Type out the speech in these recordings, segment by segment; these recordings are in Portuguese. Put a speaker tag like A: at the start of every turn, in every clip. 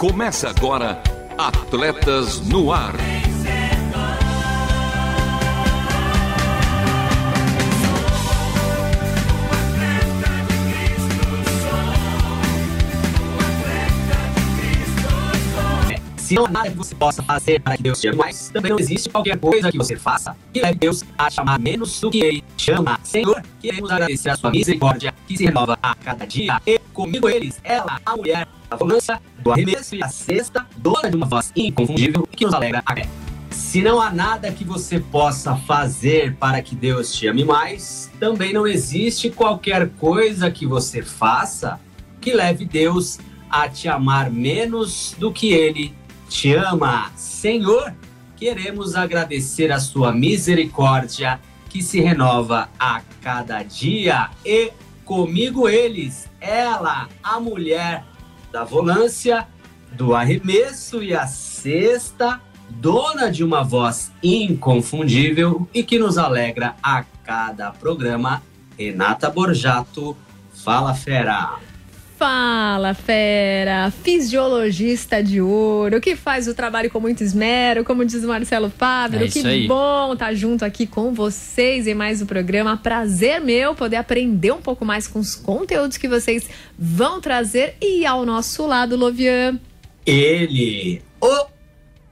A: Começa agora Atletas no Ar.
B: Se não há nada que você possa fazer para que Deus te ame mais, também não existe qualquer coisa que você faça que leve Deus a chamar menos do que Ele chama. Senhor, queremos agradecer a sua misericórdia que se renova a cada dia. E comigo eles, ela, a mulher, a volância, do arremesso e a cesta, dona de uma voz inconfundível que nos alegra a. Se não há nada que você possa fazer para que Deus te ame mais, também não existe qualquer coisa que você faça que leve Deus a te amar menos do que Ele te ama. Senhor, queremos agradecer a sua misericórdia que se renova a cada dia e comigo eles, ela, a mulher da volância, do arremesso e a cesta, dona de uma voz inconfundível e que nos alegra a cada programa, Renata Borjato. Fala, fera!
C: Fala, fera! Fisiologista de ouro, que faz o trabalho com muito esmero, como diz o Marcelo Fábio.
D: É
C: que
D: aí.
C: bom estar junto aqui com vocês em mais um programa. Prazer meu poder aprender um pouco mais com os conteúdos que vocês vão trazer. E ao nosso lado, Lovian.
B: Ele, o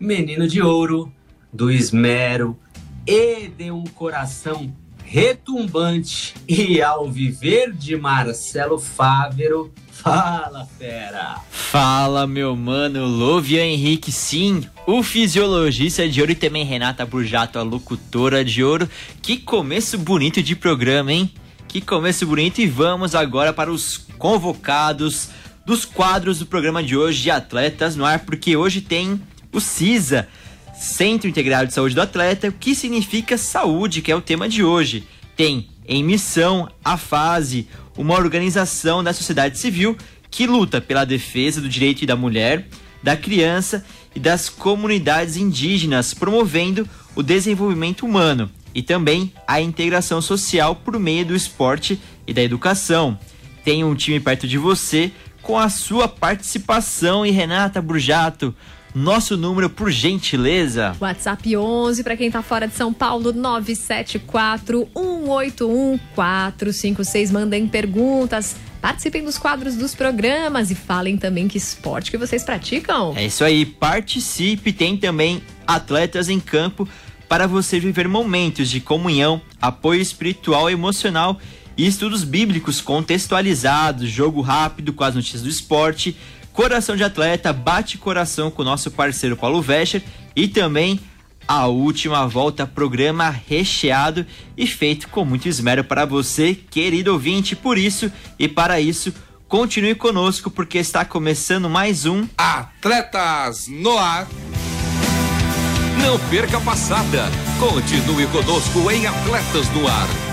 B: menino de ouro, do esmero e de um coração retumbante e ao viver de Marcelo Fávero. Fala, fera!
D: Fala, meu mano, Lovian Henrique, sim, o fisiologista de ouro e também Renata Burjato, a locutora de ouro. Que começo bonito de programa, hein? Que começo bonito e vamos agora para os convocados dos quadros do programa de hoje de Atletas no Ar, porque hoje tem o CISA, Centro Integrado de Saúde do Atleta, o que significa saúde, que é o tema de hoje. Tem em missão a fase, uma organização da sociedade civil que luta pela defesa do direito da mulher, da criança e das comunidades indígenas, promovendo o desenvolvimento humano e também a integração social por meio do esporte e da educação. Tem um time perto de você com a sua participação e Renata Burjato, nosso número por gentileza.
C: WhatsApp 11 para quem tá fora de São Paulo 974 181 456. Mandem perguntas, participem dos quadros dos programas e falem também que esporte que vocês praticam.
D: É isso aí, participe, tem também atletas em campo para você viver momentos de comunhão, apoio espiritual e emocional e estudos bíblicos contextualizados, jogo rápido com as notícias do esporte, coração de atleta, bate coração com o nosso parceiro Paulo Vescher e também a última volta, programa recheado e feito com muito esmero para você, querido ouvinte. Por isso e para isso, continue conosco porque está começando mais um
A: Atletas no Ar. Não perca a passada. Continue conosco em Atletas no Ar.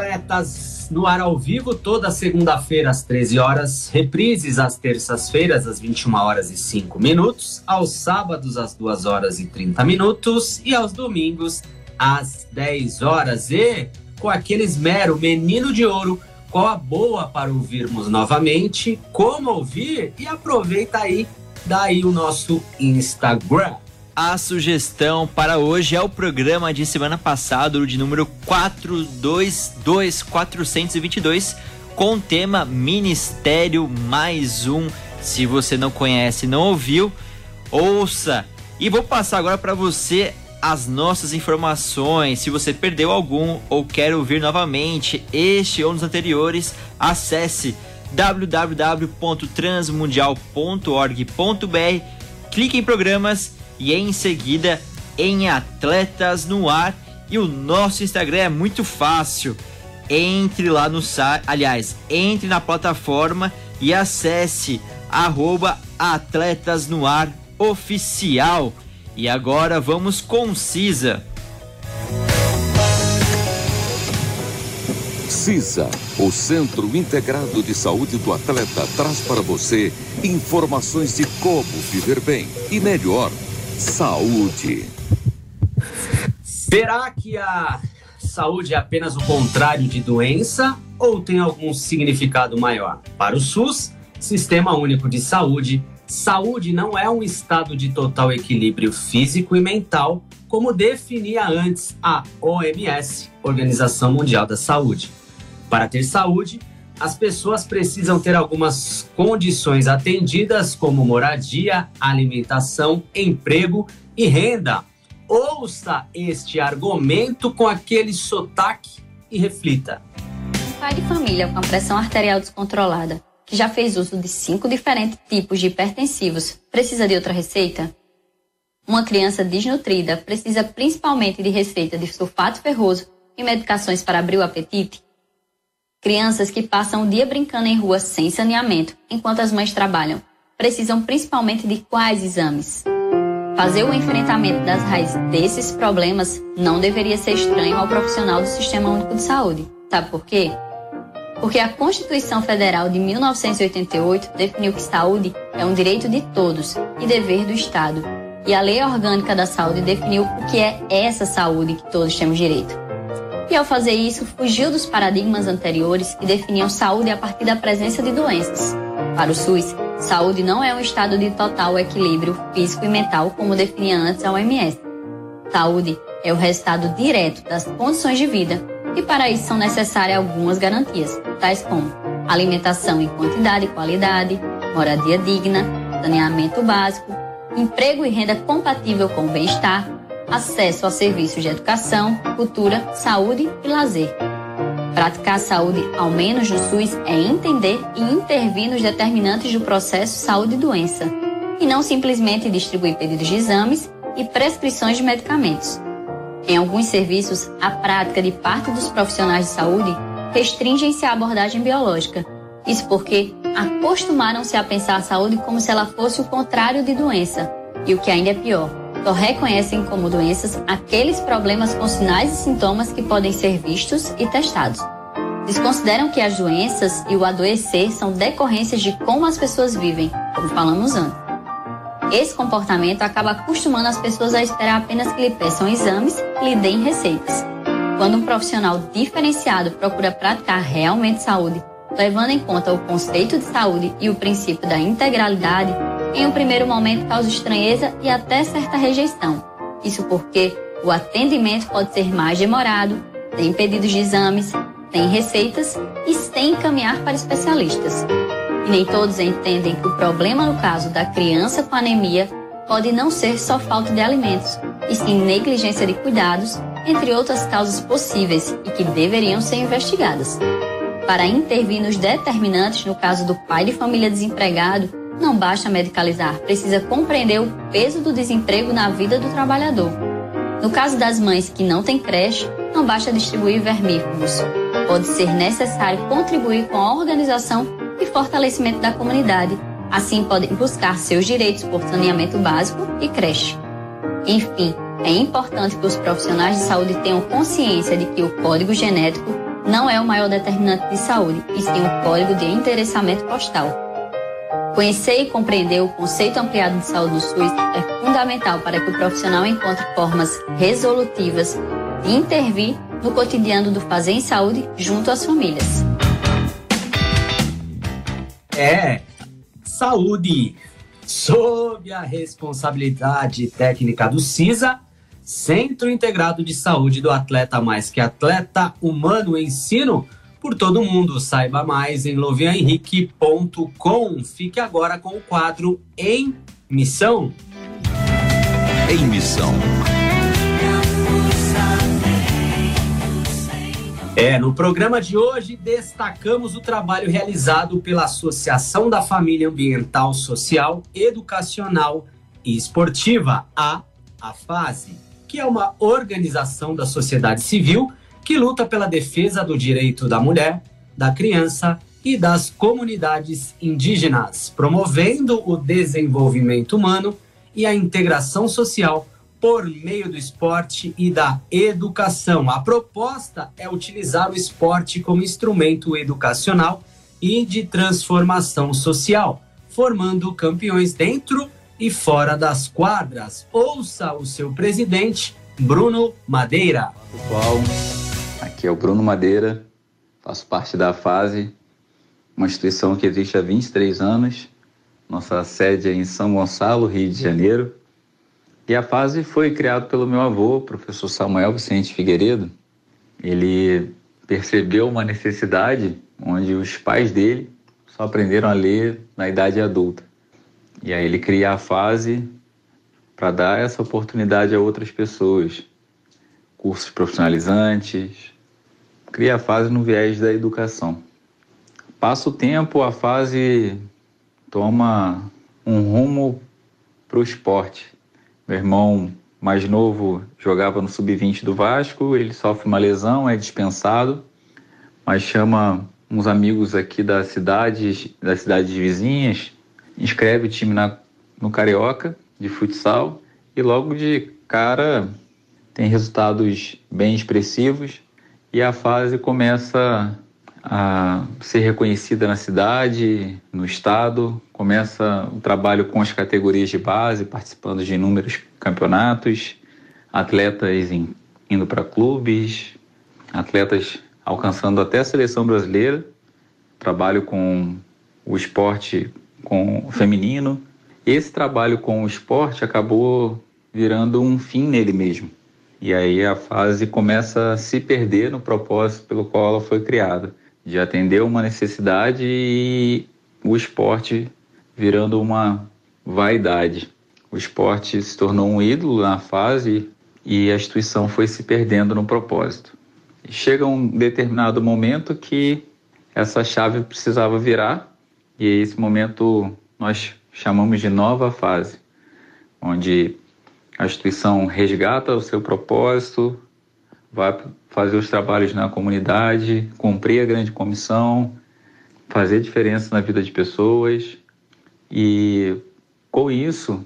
B: Atletas no ar ao vivo toda segunda-feira às 13 horas, reprises às terças-feiras às 21 horas e 5 minutos, aos sábados às 2 horas e 30 minutos e aos domingos às 10 horas. E com aquele esmero, menino de ouro, qual a boa para ouvirmos novamente, como ouvir e aproveita aí, daí o nosso Instagram.
D: A sugestão para hoje é o programa de semana passada, de número 422422, com o tema Ministério Mais Um. Se você não conhece, não ouviu, ouça. E vou passar agora para você as nossas informações. Se você perdeu algum ou quer ouvir novamente este ou nos anteriores, acesse www.transmundial.org.br, clique em programas e em seguida em Atletas no Ar. E o nosso Instagram é muito fácil. Entre lá no site, aliás, entre na plataforma e acesse arroba Atletas no Ar Oficial. E agora vamos com Cisa.
A: CISA, o Centro Integrado de Saúde do Atleta, traz para você informações de como viver bem e melhor. Saúde.
B: Será que a saúde é apenas o contrário de doença ou tem algum significado maior? Para o SUS, Sistema Único de Saúde, saúde não é um estado de total equilíbrio físico e mental, como definia antes a OMS, Organização Mundial da Saúde. Para ter saúde, as pessoas precisam ter algumas condições atendidas, como moradia, alimentação, emprego e renda. Ouça este argumento com aquele sotaque e reflita.
E: Pai de família com pressão arterial descontrolada que já fez uso de cinco diferentes tipos de hipertensivos, precisa de outra receita? Uma criança desnutrida precisa principalmente de receita de sulfato ferroso e medicações para abrir o apetite? Crianças que passam o dia brincando em rua sem saneamento, enquanto as mães trabalham, precisam principalmente de quais exames? Fazer o enfrentamento das raízes desses problemas não deveria ser estranho ao profissional do Sistema Único de Saúde. Sabe por quê? porque a Constituição Federal de 1988 definiu que saúde é um direito de todos e dever do Estado. E a Lei Orgânica da Saúde definiu o que é essa saúde que todos temos direito. E ao fazer isso, fugiu dos paradigmas anteriores que definiam saúde a partir da presença de doenças. Para o SUS, saúde não é um estado de total equilíbrio físico e mental como definia antes a OMS. Saúde é o resultado direto das condições de vida e para isso são necessárias algumas garantias, tais como alimentação em quantidade e qualidade, moradia digna, saneamento básico, emprego e renda compatível com o bem-estar, acesso a serviços de educação, cultura, saúde e lazer. Praticar a saúde, ao menos no SUS, é entender e intervir nos determinantes do processo saúde e doença, e não simplesmente distribuir pedidos de exames e prescrições de medicamentos. Em alguns serviços, a prática de parte dos profissionais de saúde restringem-se à abordagem biológica. Isso porque acostumaram-se a pensar a saúde como se ela fosse o contrário de doença. E o que ainda é pior, só reconhecem como doenças aqueles problemas com sinais e sintomas que podem ser vistos e testados. Desconsideram que as doenças e o adoecer são decorrências de como as pessoas vivem, como falamos antes. Esse comportamento acaba acostumando as pessoas a esperar apenas que lhe peçam exames e lhe deem receitas. Quando um profissional diferenciado procura praticar realmente saúde, levando em conta o conceito de saúde e o princípio da integralidade, em um primeiro momento causa estranheza e até certa rejeição. Isso porque o atendimento pode ser mais demorado, tem pedidos de exames, tem receitas e sem encaminhar para especialistas. E nem todos entendem que o problema no caso da criança com anemia pode não ser só falta de alimentos, e sim negligência de cuidados, entre outras causas possíveis e que deveriam ser investigadas. Para intervir nos determinantes no caso do pai de família desempregado, não basta medicalizar, precisa compreender o peso do desemprego na vida do trabalhador. No caso das mães que não têm creche, não basta distribuir vermífugos. Pode ser necessário contribuir com a organização e fortalecimento da comunidade. Assim, podem buscar seus direitos por saneamento básico e creche. Enfim, é importante que os profissionais de saúde tenham consciência de que o código genético não é o maior determinante de saúde, e sim o código de endereçamento postal. Conhecer e compreender o conceito ampliado de saúde do SUS é fundamental para que o profissional encontre formas resolutivas de intervir no cotidiano do fazer em saúde junto às famílias.
B: É, saúde. Sob a responsabilidade técnica do CISA, Centro Integrado de Saúde do Atleta Mais que Atleta Humano Ensino por todo mundo. Saiba mais em lovianhenrique.com. Fique agora com o quadro Em Missão.
A: Em Missão.
B: É, no programa de hoje destacamos o trabalho realizado pela Associação da Família Ambiental, Social, Educacional e Esportiva, a AFASE, que é uma organização da sociedade civil que luta pela defesa do direito da mulher, da criança e das comunidades indígenas, promovendo o desenvolvimento humano e a integração social por meio do esporte e da educação. A proposta é utilizar o esporte como instrumento educacional e de transformação social, formando campeões dentro e fora das quadras. Ouça o seu presidente, Bruno Madeira.
F: Pessoal, aqui é o Bruno Madeira, faço parte da FASE, uma instituição que existe há 23 anos. Nossa sede é em São Gonçalo, Rio de Janeiro. E a FASE foi criada pelo meu avô, professor Samuel Vicente Figueiredo. Ele percebeu uma necessidade onde os pais dele só aprenderam a ler na idade adulta. E aí ele cria a fase para dar essa oportunidade a outras pessoas. Cursos profissionalizantes, cria a fase no viés da educação. Passa o tempo, a fase toma um rumo para o esporte. Meu irmão mais novo jogava no sub-20 do Vasco, ele sofre uma lesão, é dispensado, mas chama uns amigos aqui da cidade, das cidades vizinhas, inscreve o time na, no Carioca de futsal e logo de cara tem resultados bem expressivos e a fase começa a ser reconhecida na cidade, no estado, começa o trabalho com as categorias de base, participando de inúmeros campeonatos, atletas indo para clubes, atletas alcançando até a seleção brasileira. Trabalho com o esporte com o feminino. Esse trabalho com o esporte acabou virando um fim nele mesmo. E aí a fase começa a se perder no propósito pelo qual ela foi criada, de atender uma necessidade e o esporte virando uma vaidade. O esporte se tornou um ídolo na fase e a instituição foi se perdendo no propósito. Chega um determinado momento que essa chave precisava virar e esse momento nós chamamos de nova fase, onde a instituição resgata o seu propósito, vai fazer os trabalhos na comunidade, cumprir a grande comissão, fazer diferença na vida de pessoas. E com isso,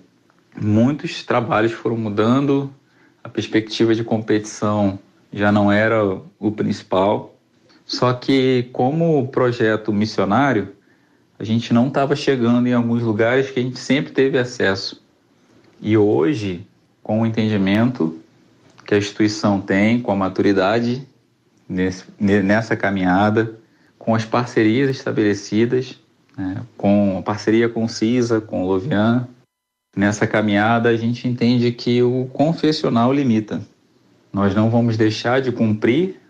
F: muitos trabalhos foram mudando, a perspectiva de competição já não era o principal. Só que, como projeto missionário, a gente não estava chegando em alguns lugares que a gente sempre teve acesso. E hoje, com o entendimento que a instituição tem, com a maturidade nesse, nessa caminhada, com as parcerias estabelecidas, né, com a parceria com o CISA, com o Lovian, nessa caminhada a gente entende que o confessional limita. Nós não vamos deixar de cumprir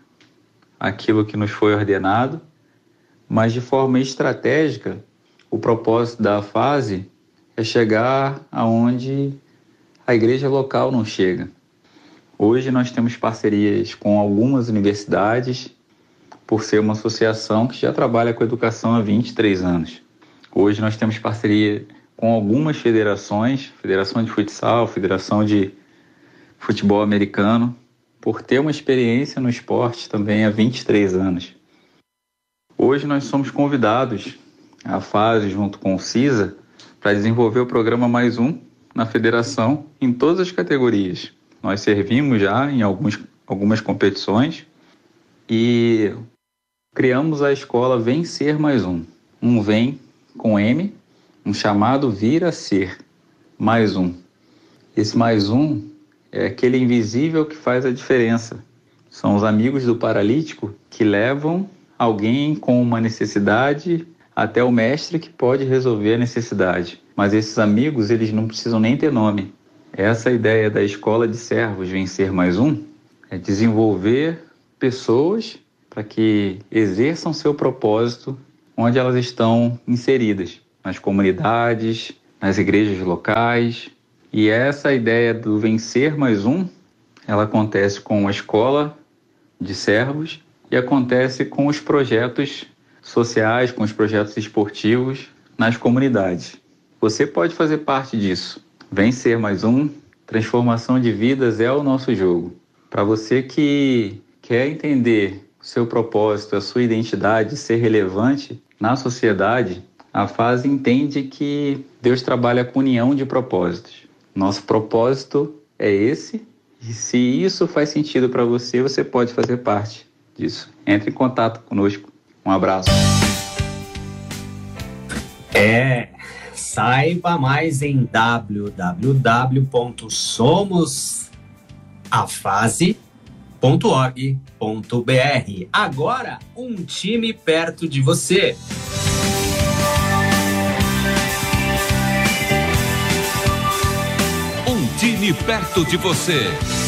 F: aquilo que nos foi ordenado, mas de forma estratégica, o propósito da fase é chegar aonde a igreja local não chega. Hoje nós temos parcerias com algumas universidades, por ser uma associação que já trabalha com educação há 23 anos. Hoje nós temos parceria com algumas federações, Federação de Futsal, Federação de Futebol Americano, por ter uma experiência no esporte também há 23 anos. Hoje nós somos convidados à fase junto com o CISA para desenvolver o programa Mais Um na federação em todas as categorias. Nós servimos já em alguns, algumas competições e criamos a escola Vencer Mais Um. Um vem com M, um chamado vir a ser, mais um. Esse mais um é aquele invisível que faz a diferença. São os amigos do paralítico que levam alguém com uma necessidade até o mestre que pode resolver a necessidade. Mas esses amigos, eles não precisam nem ter nome. Essa ideia da escola de servos vencer mais um é desenvolver pessoas para que exerçam seu propósito onde elas estão inseridas, nas comunidades, nas igrejas locais. E essa ideia do vencer mais um, ela acontece com a escola de servos e acontece com os projetos sociais, com os projetos esportivos nas comunidades. Você pode fazer parte disso. Vencer mais um, transformação de vidas é o nosso jogo. Para você que quer entender o seu propósito, a sua identidade, ser relevante na sociedade, a fase entende que Deus trabalha com união de propósitos. Nosso propósito é esse. E se isso faz sentido para você, você pode fazer parte disso. Entre em contato conosco. Um abraço.
B: É, saiba mais em www.somosafase.org.br. Agora, um time perto de você.
A: Um time perto de você.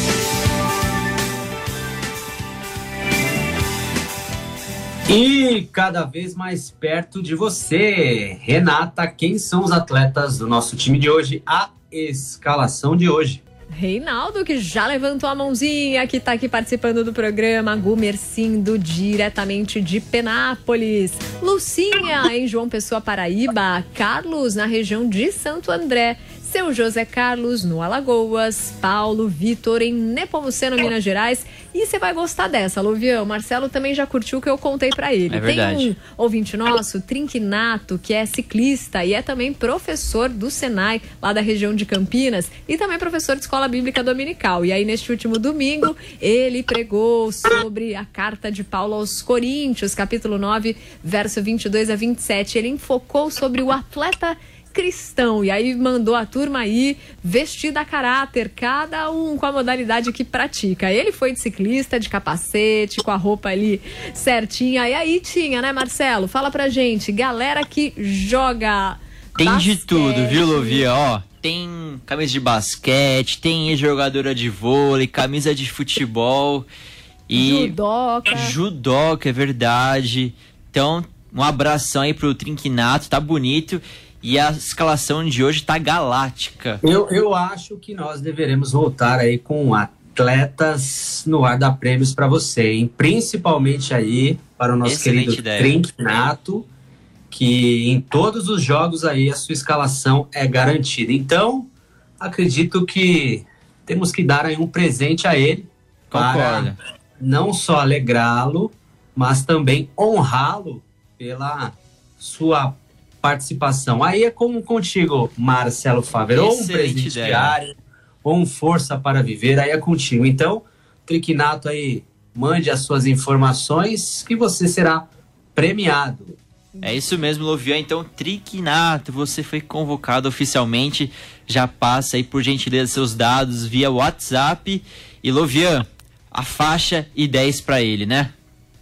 B: E cada vez mais perto de você. Renata, quem são os atletas do nosso time de hoje? A escalação de hoje.
C: Reinaldo, que já levantou a mãozinha, que está aqui participando do programa. Gumercindo, diretamente de Penápolis. Lucinha, em João Pessoa, Paraíba. Carlos, na região de Santo André seu José Carlos no Alagoas, Paulo Vitor em Nepomuceno, Minas Gerais. E você vai gostar dessa, Luvião. Marcelo também já curtiu o que eu contei para ele.
D: É verdade.
C: Tem um ouvinte nosso, Trinquinato, que é ciclista e é também professor do Senai, lá da região de Campinas, e também professor de escola bíblica dominical. E aí, neste último domingo, ele pregou sobre a carta de Paulo aos Coríntios, capítulo 9, verso 22 a 27. Ele enfocou sobre o atleta cristão. E aí mandou a turma aí vestida a caráter, cada um com a modalidade que pratica. Ele foi de ciclista, de capacete, com a roupa ali certinha. E aí tinha, né, Marcelo? Fala pra gente, galera que joga.
D: Tem
C: basquete,
D: de tudo, viu, Lovia? Ó, tem camisa de basquete, tem jogadora de vôlei, camisa de futebol e
C: Judoca.
D: judoca, é verdade. Então, um abração aí pro Trinquinato, tá bonito. E a escalação de hoje tá galáctica.
B: Eu, eu acho que nós deveremos voltar aí com atletas no ar da prêmios para você, hein? Principalmente aí para o nosso
D: Excelente
B: querido
D: ideia.
B: Que em todos os jogos aí a sua escalação é garantida. Então, acredito que temos que dar aí um presente a ele
D: Concordo.
B: para não só alegrá-lo, mas também honrá-lo pela sua participação. Aí é como contigo, Marcelo Faver, ou um presente
D: ideia.
B: diário, ou um força para viver, aí é contigo. Então, Triquinato aí, mande as suas informações que você será premiado.
D: É isso mesmo, Lovian. Então, Triquinato, você foi convocado oficialmente. Já passa aí, por gentileza, seus dados via WhatsApp. E, Lovian, a faixa e 10 para ele, né?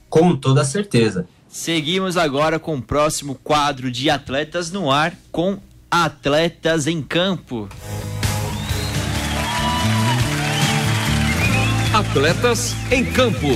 B: Com toda certeza.
D: Seguimos agora com o próximo quadro de Atletas no Ar com Atletas em Campo.
A: Atletas em campo.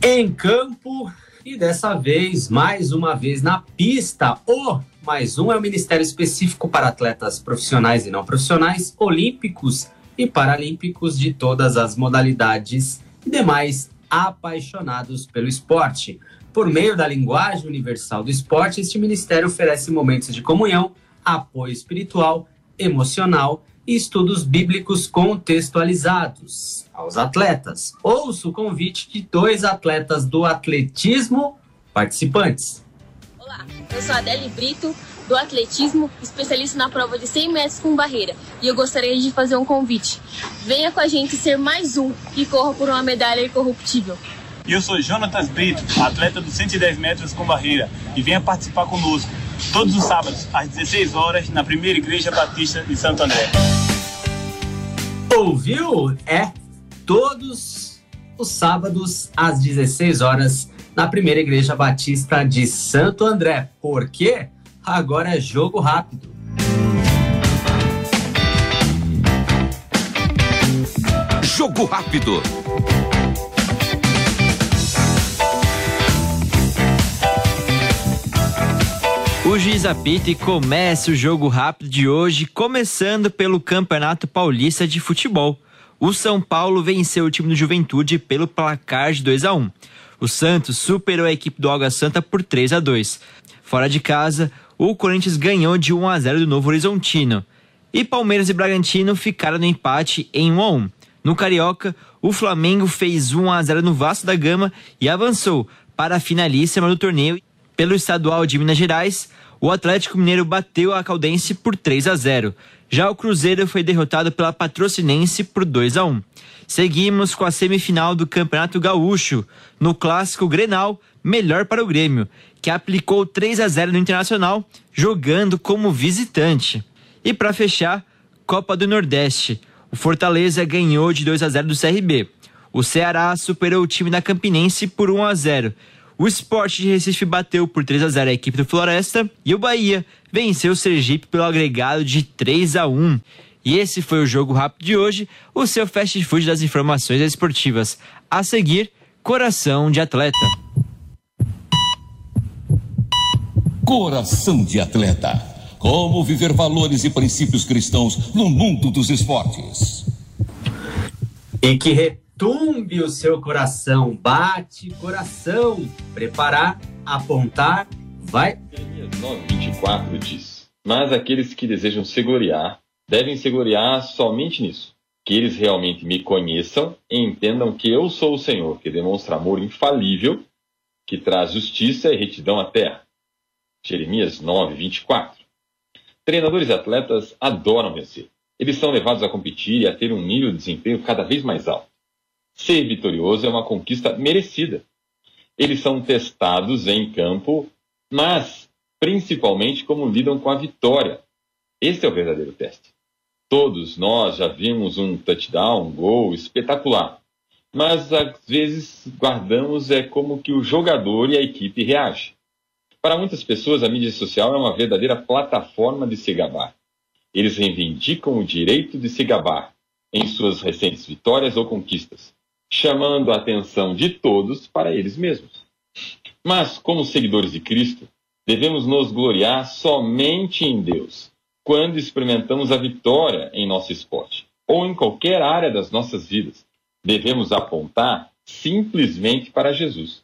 B: Em campo e dessa vez, mais uma vez na pista. O mais um é o Ministério Específico para Atletas Profissionais e Não Profissionais, Olímpicos e Paralímpicos de todas as modalidades e demais apaixonados pelo esporte. Por meio da linguagem universal do esporte, este ministério oferece momentos de comunhão, apoio espiritual, emocional e estudos bíblicos contextualizados aos atletas. Ouço o convite de dois atletas do atletismo participantes.
G: Olá, eu sou Adele Brito, do atletismo, especialista na prova de 100 metros com barreira. E eu gostaria de fazer um convite. Venha com a gente ser mais um que corra por uma medalha incorruptível.
H: E eu sou Jonatas Brito, atleta dos 110 metros com barreira, e venha participar conosco todos os sábados, às 16 horas, na Primeira Igreja Batista de Santo André.
B: Ouviu? É todos os sábados às 16 horas na Primeira Igreja Batista de Santo André. Por quê? Agora é jogo rápido.
A: Jogo rápido.
D: O juiz apita e começa o jogo rápido de hoje, começando pelo Campeonato Paulista de Futebol. O São Paulo venceu o time do Juventude pelo placar de 2 a 1. O Santos superou a equipe do Água Santa por 3 a 2. Fora de casa, o Corinthians ganhou de 1 a 0 do Novo Horizontino. E Palmeiras e Bragantino ficaram no empate em 1 a 1. No Carioca, o Flamengo fez 1 a 0 no Vasco da Gama e avançou para a finalíssima do torneio Pelo estadual de Minas Gerais, o Atlético Mineiro bateu a Caldense por 3 a 0. Já o Cruzeiro foi derrotado pela Patrocinense por 2 a 1. Seguimos com a semifinal do Campeonato Gaúcho. No clássico Grenal, melhor para o Grêmio, que aplicou 3 a 0 no Internacional, jogando como visitante. E para fechar, Copa do Nordeste. O Fortaleza ganhou de 2 a 0 do CRB. O Ceará superou o time da Campinense por 1 a 0. O Sport de Recife bateu por 3 a 0 a equipe do Floresta e o Bahia venceu o Sergipe pelo agregado de 3 a 1. E esse foi o jogo rápido de hoje, o seu fast food das informações esportivas. A seguir, Coração de Atleta.
A: Coração de Atleta. Como viver valores e princípios cristãos no mundo dos esportes.
B: E que retumbe o seu coração. Bate coração. Preparar, apontar, vai.
I: Jeremias 9:24 diz: Mas aqueles que desejam se gloriar devem se gloriar somente nisso, que eles realmente me conheçam e entendam que eu sou o Senhor, que demonstra amor infalível, que traz justiça e retidão à terra. Jeremias 9:24. Treinadores e atletas adoram vencer. Eles são levados a competir e a ter um nível de desempenho cada vez mais alto. Ser vitorioso é uma conquista merecida. Eles são testados em campo, mas principalmente como lidam com a vitória. Esse é o verdadeiro teste. Todos nós já vimos um touchdown, um gol espetacular, mas às vezes guardamos é como que o jogador e a equipe reagem. Para muitas pessoas, a mídia social é uma verdadeira plataforma de se gabar. Eles reivindicam o direito de se gabar em suas recentes vitórias ou conquistas, chamando a atenção de todos para eles mesmos. Mas, como seguidores de Cristo, devemos nos gloriar somente em Deus, quando experimentamos a vitória em nosso esporte ou em qualquer área das nossas vidas. Devemos apontar simplesmente para Jesus.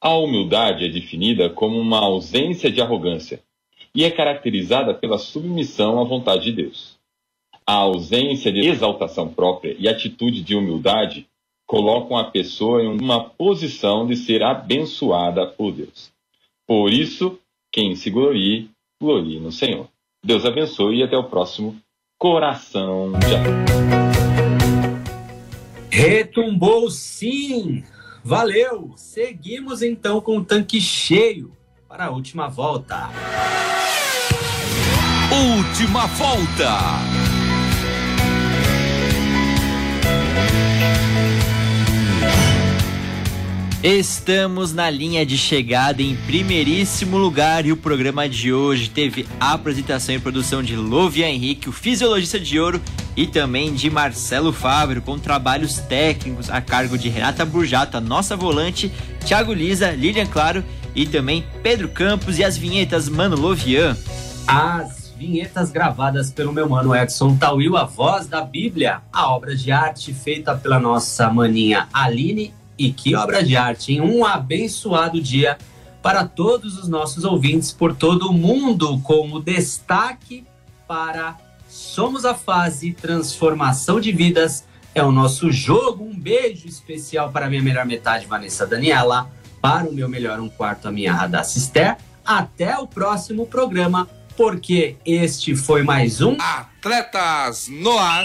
I: A humildade é definida como uma ausência de arrogância e é caracterizada pela submissão à vontade de Deus. A ausência de exaltação própria e atitude de humildade colocam a pessoa em uma posição de ser abençoada por Deus. Por isso, quem se glorie, glorie no Senhor. Deus abençoe e até o próximo Coração de
B: Retumbou sim! Valeu! Seguimos então com o tanque cheio para a última volta.
A: Última volta.
D: Estamos na linha de chegada em primeiríssimo lugar e o programa de hoje teve a apresentação e produção de Lovia Henrique, o fisiologista de ouro, e também de Marcelo Fábio, com trabalhos técnicos a cargo de Renata Burjato, a nossa volante, Thiago Lisa, Lilian Claro e também Pedro Campos e as vinhetas Mano Lovian.
B: As vinhetas gravadas pelo meu mano Edson Tawil, a voz da Bíblia, a obra de arte feita pela nossa maninha Aline e que obra de arte, em um abençoado dia para todos os nossos ouvintes por todo o mundo, como destaque para Somos a Fase Transformação de Vidas. É o nosso jogo. Um beijo especial para minha melhor metade, Vanessa Daniela. Para o meu melhor um quarto, a minha Radassa Esther. Até o próximo programa, porque este foi mais um
A: Atletas no ar.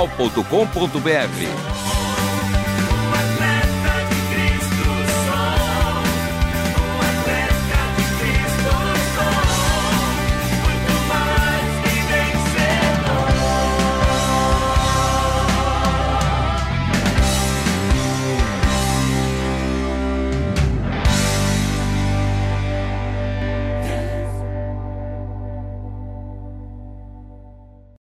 A: transmundial.com.br.